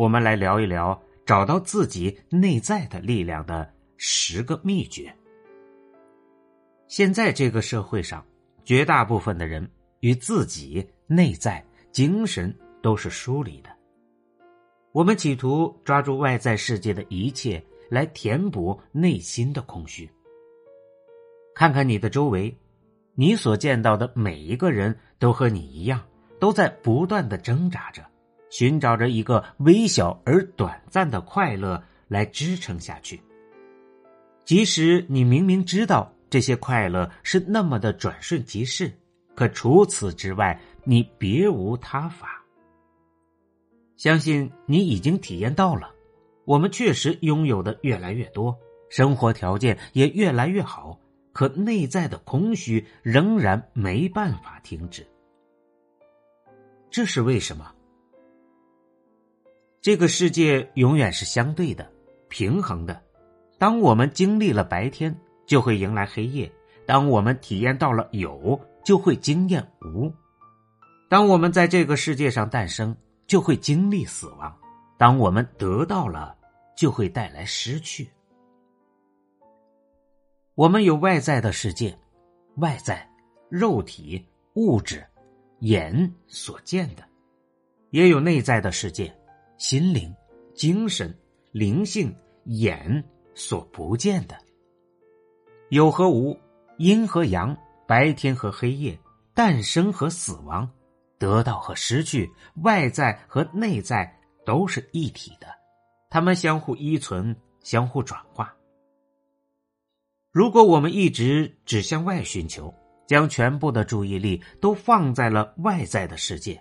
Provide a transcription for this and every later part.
我们来聊一聊找到自己内在的力量的十个秘诀。现在这个社会上，绝大部分的人与自己内在精神都是疏离的。我们企图抓住外在世界的一切来填补内心的空虚。看看你的周围，你所见到的每一个人都和你一样，都在不断的挣扎着。寻找着一个微小而短暂的快乐来支撑下去，即使你明明知道这些快乐是那么的转瞬即逝，可除此之外，你别无他法。相信你已经体验到了，我们确实拥有的越来越多，生活条件也越来越好，可内在的空虚仍然没办法停止。这是为什么？这个世界永远是相对的、平衡的。当我们经历了白天，就会迎来黑夜；当我们体验到了有，就会惊艳无；当我们在这个世界上诞生，就会经历死亡；当我们得到了，就会带来失去。我们有外在的世界，外在肉体、物质、眼所见的；也有内在的世界。心灵、精神、灵性、眼所不见的，有和无，阴和阳，白天和黑夜，诞生和死亡，得到和失去，外在和内在都是一体的，它们相互依存，相互转化。如果我们一直只向外寻求，将全部的注意力都放在了外在的世界，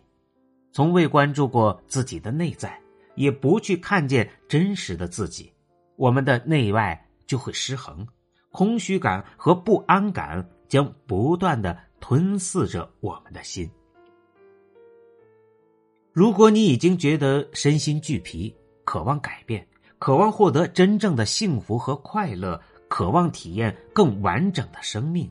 从未关注过自己的内在。也不去看见真实的自己，我们的内外就会失衡，空虚感和不安感将不断的吞噬着我们的心。如果你已经觉得身心俱疲，渴望改变，渴望获得真正的幸福和快乐，渴望体验更完整的生命，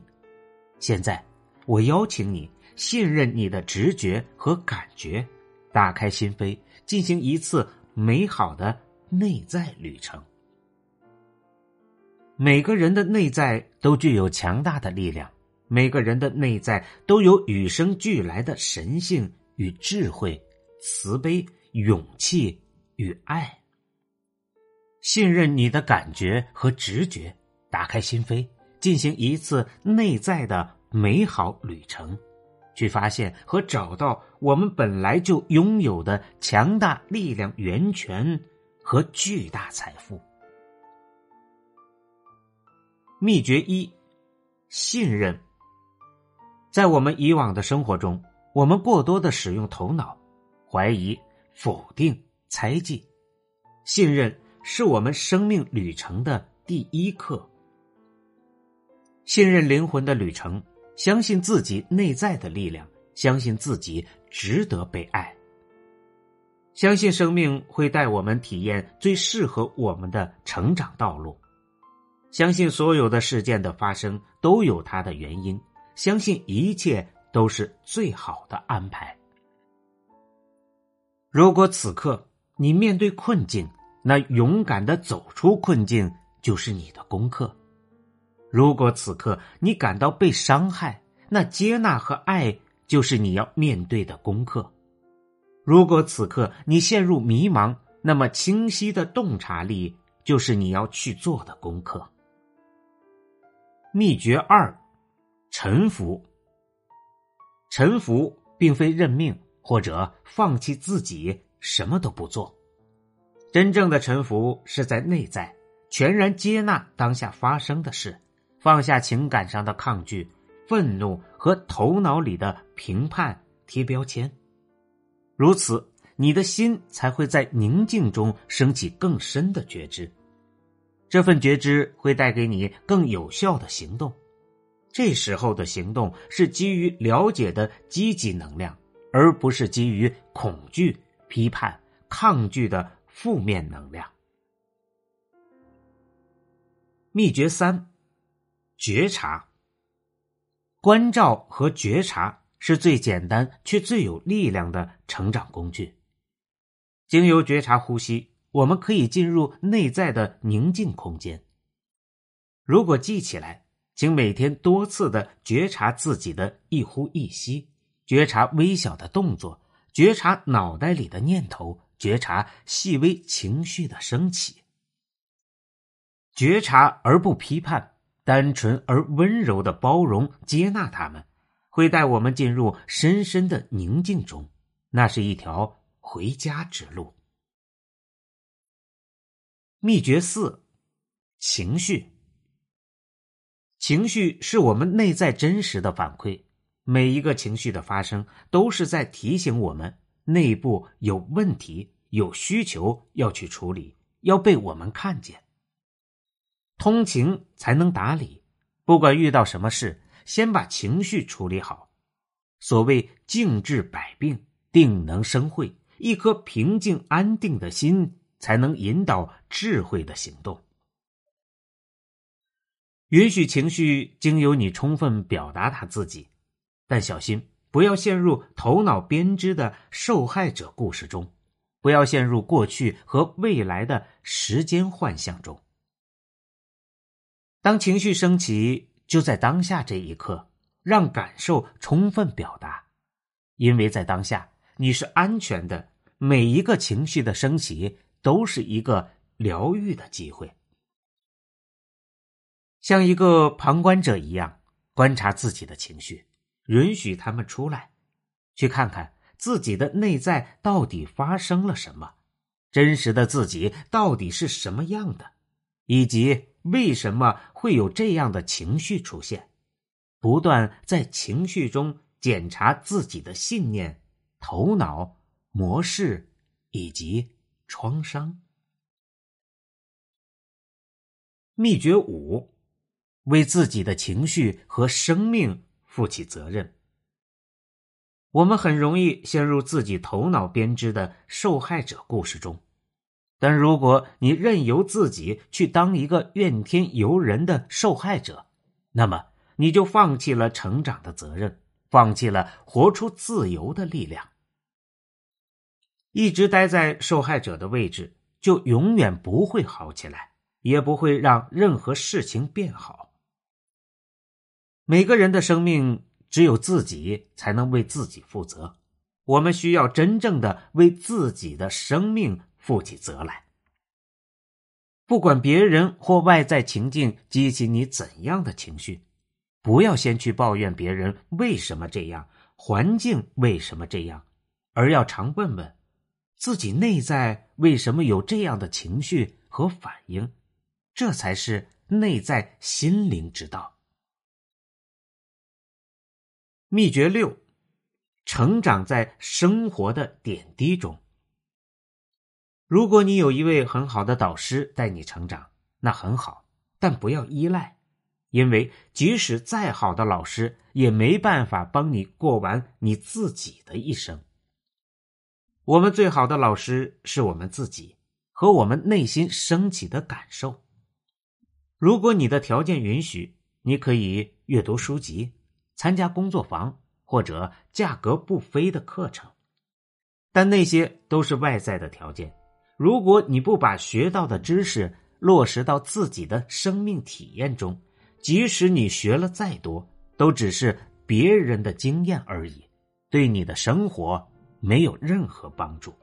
现在我邀请你信任你的直觉和感觉，打开心扉，进行一次。美好的内在旅程。每个人的内在都具有强大的力量，每个人的内在都有与生俱来的神性与智慧、慈悲、勇气与爱。信任你的感觉和直觉，打开心扉，进行一次内在的美好旅程。去发现和找到我们本来就拥有的强大力量源泉和巨大财富。秘诀一：信任。在我们以往的生活中，我们过多的使用头脑，怀疑、否定、猜忌。信任是我们生命旅程的第一课。信任灵魂的旅程。相信自己内在的力量，相信自己值得被爱，相信生命会带我们体验最适合我们的成长道路，相信所有的事件的发生都有它的原因，相信一切都是最好的安排。如果此刻你面对困境，那勇敢的走出困境就是你的功课。如果此刻你感到被伤害，那接纳和爱就是你要面对的功课。如果此刻你陷入迷茫，那么清晰的洞察力就是你要去做的功课。秘诀二：臣服。臣服并非认命或者放弃自己什么都不做，真正的臣服是在内在全然接纳当下发生的事。放下情感上的抗拒、愤怒和头脑里的评判、贴标签，如此你的心才会在宁静中升起更深的觉知。这份觉知会带给你更有效的行动。这时候的行动是基于了解的积极能量，而不是基于恐惧、批判、抗拒的负面能量。秘诀三：觉察、关照和觉察是最简单却最有力量的成长工具。经由觉察呼吸，我们可以进入内在的宁静空间。如果记起来。请每天多次的觉察自己的一呼一吸，觉察微小的动作，觉察脑袋里的念头，觉察细微情绪的升起。觉察而不批判，单纯而温柔的包容接纳他们，会带我们进入深深的宁静中。那是一条回家之路。秘诀四：情绪。情绪是我们内在真实的反馈，每一个情绪的发生都是在提醒我们内部有问题、有需求要去处理，要被我们看见。通情才能达理，不管遇到什么事，先把情绪处理好。所谓静治百病，定能生慧，一颗平静安定的心，才能引导智慧的行动。允许情绪经由你充分表达他自己，但小心不要陷入头脑编织的受害者故事中，不要陷入过去和未来的时间幻象中。当情绪升起，就在当下这一刻，让感受充分表达，因为在当下你是安全的。每一个情绪的升起都是一个疗愈的机会。像一个旁观者一样观察自己的情绪，允许他们出来，去看看自己的内在到底发生了什么，真实的自己到底是什么样的，以及为什么会有这样的情绪出现。不断在情绪中检查自己的信念、头脑模式以及创伤。秘诀五。为自己的情绪和生命负起责任。我们很容易陷入自己头脑编织的受害者故事中，但如果你任由自己去当一个怨天尤人的受害者，那么你就放弃了成长的责任，放弃了活出自由的力量。一直待在受害者的位置，就永远不会好起来，也不会让任何事情变好。每个人的生命只有自己才能为自己负责，我们需要真正的为自己的生命负起责来。不管别人或外在情境激起你怎样的情绪，不要先去抱怨别人为什么这样，环境为什么这样，而要常问问自己内在为什么有这样的情绪和反应，这才是内在心灵之道。秘诀六：成长在生活的点滴中。如果你有一位很好的导师带你成长，那很好，但不要依赖，因为即使再好的老师，也没办法帮你过完你自己的一生。我们最好的老师是我们自己和我们内心升起的感受。如果你的条件允许，你可以阅读书籍。参加工作坊或者价格不菲的课程，但那些都是外在的条件。如果你不把学到的知识落实到自己的生命体验中，即使你学了再多，都只是别人的经验而已，对你的生活没有任何帮助。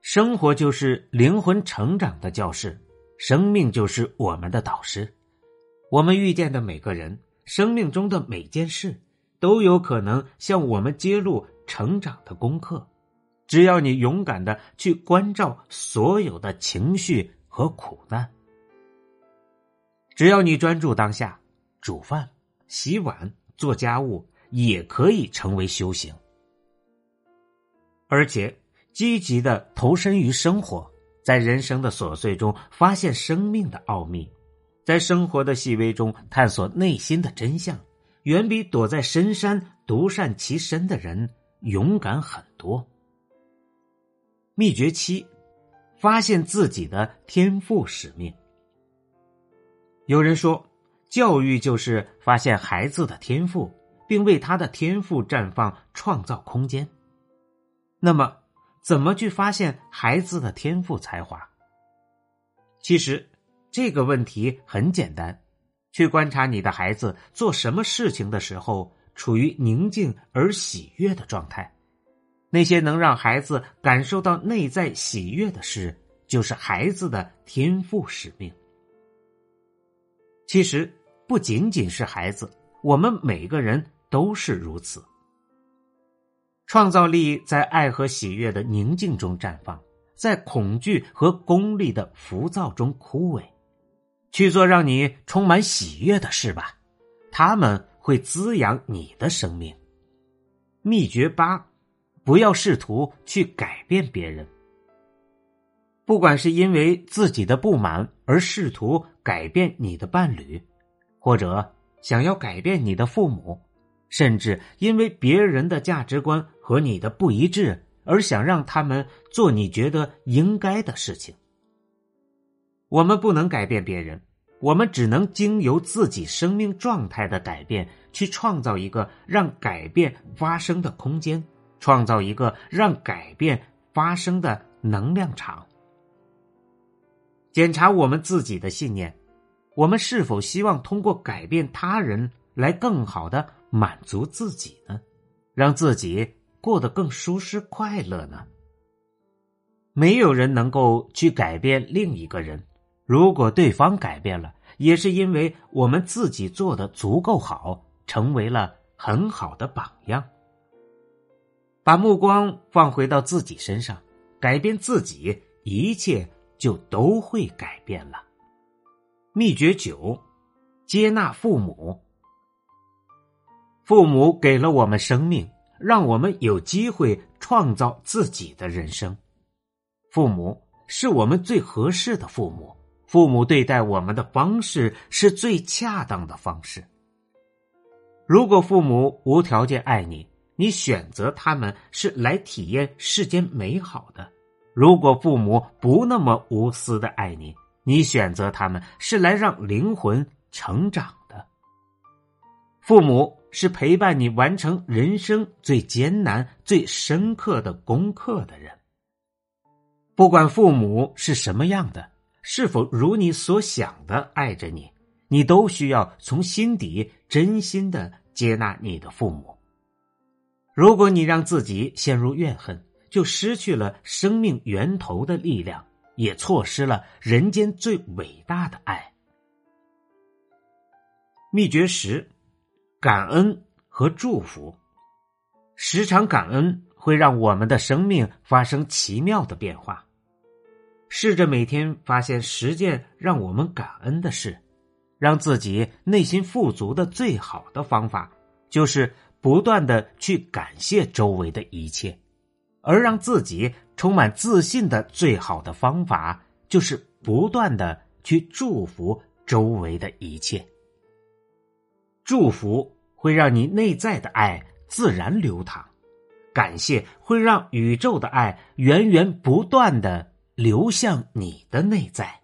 生活就是灵魂成长的教室，生命就是我们的导师。我们遇见的每个人。生命中的每件事都有可能向我们揭露成长的功课，只要你勇敢的去关照所有的情绪和苦难，只要你专注当下，煮饭、洗碗、做家务也可以成为修行。而且积极的投身于生活，在人生的琐碎中发现生命的奥秘，在生活的细微中探索内心的真相，远比躲在深山独善其身的人勇敢很多。秘诀七：发现自己的天赋使命。有人说，教育就是发现孩子的天赋，并为他的天赋绽放创造空间。那么，怎么去发现孩子的天赋才华？其实这个问题很简单，去观察你的孩子做什么事情的时候处于宁静而喜悦的状态。那些能让孩子感受到内在喜悦的事，就是孩子的天赋使命。其实不仅仅是孩子，我们每个人都是如此。创造力在爱和喜悦的宁静中绽放，在恐惧和功利的浮躁中枯萎。去做让你充满喜悦的事吧，他们会滋养你的生命。秘诀八。不要试图去改变别人，不管是因为自己的不满而试图改变你的伴侣，或者想要改变你的父母，甚至因为别人的价值观和你的不一致而想让他们做你觉得应该的事情。我们不能改变别人，我们只能经由自己生命状态的改变，去创造一个让改变发生的空间。创造一个让改变发生的能量场。检查我们自己的信念，我们是否希望通过改变他人来更好的满足自己呢？让自己过得更舒适快乐呢？没有人能够去改变另一个人，如果对方改变了，也是因为我们自己做的足够好，成为了很好的榜样。把目光放回到自己身上，改变自己，一切就都会改变了。秘诀九：接纳父母。父母给了我们生命，让我们有机会创造自己的人生。父母是我们最合适的父母，父母对待我们的方式是最恰当的方式。如果父母无条件爱你，你选择他们是来体验世间美好的。如果父母不那么无私的爱你，你选择他们是来让灵魂成长的。父母是陪伴你完成人生最艰难、最深刻的功课的人。不管父母是什么样的，是否如你所想的爱着你，你都需要从心底真心的接纳你的父母。如果你让自己陷入怨恨，就失去了生命源头的力量，也错失了人间最伟大的爱。秘诀十：感恩和祝福。时常感恩会让我们的生命发生奇妙的变化。试着每天发现十件让我们感恩的事，让自己内心富足的最好的方法就是。不断的去感谢周围的一切，而让自己充满自信的最好的方法，就是不断的去祝福周围的一切。祝福会让你内在的爱自然流淌，感谢会让宇宙的爱源源不断的流向你的内在。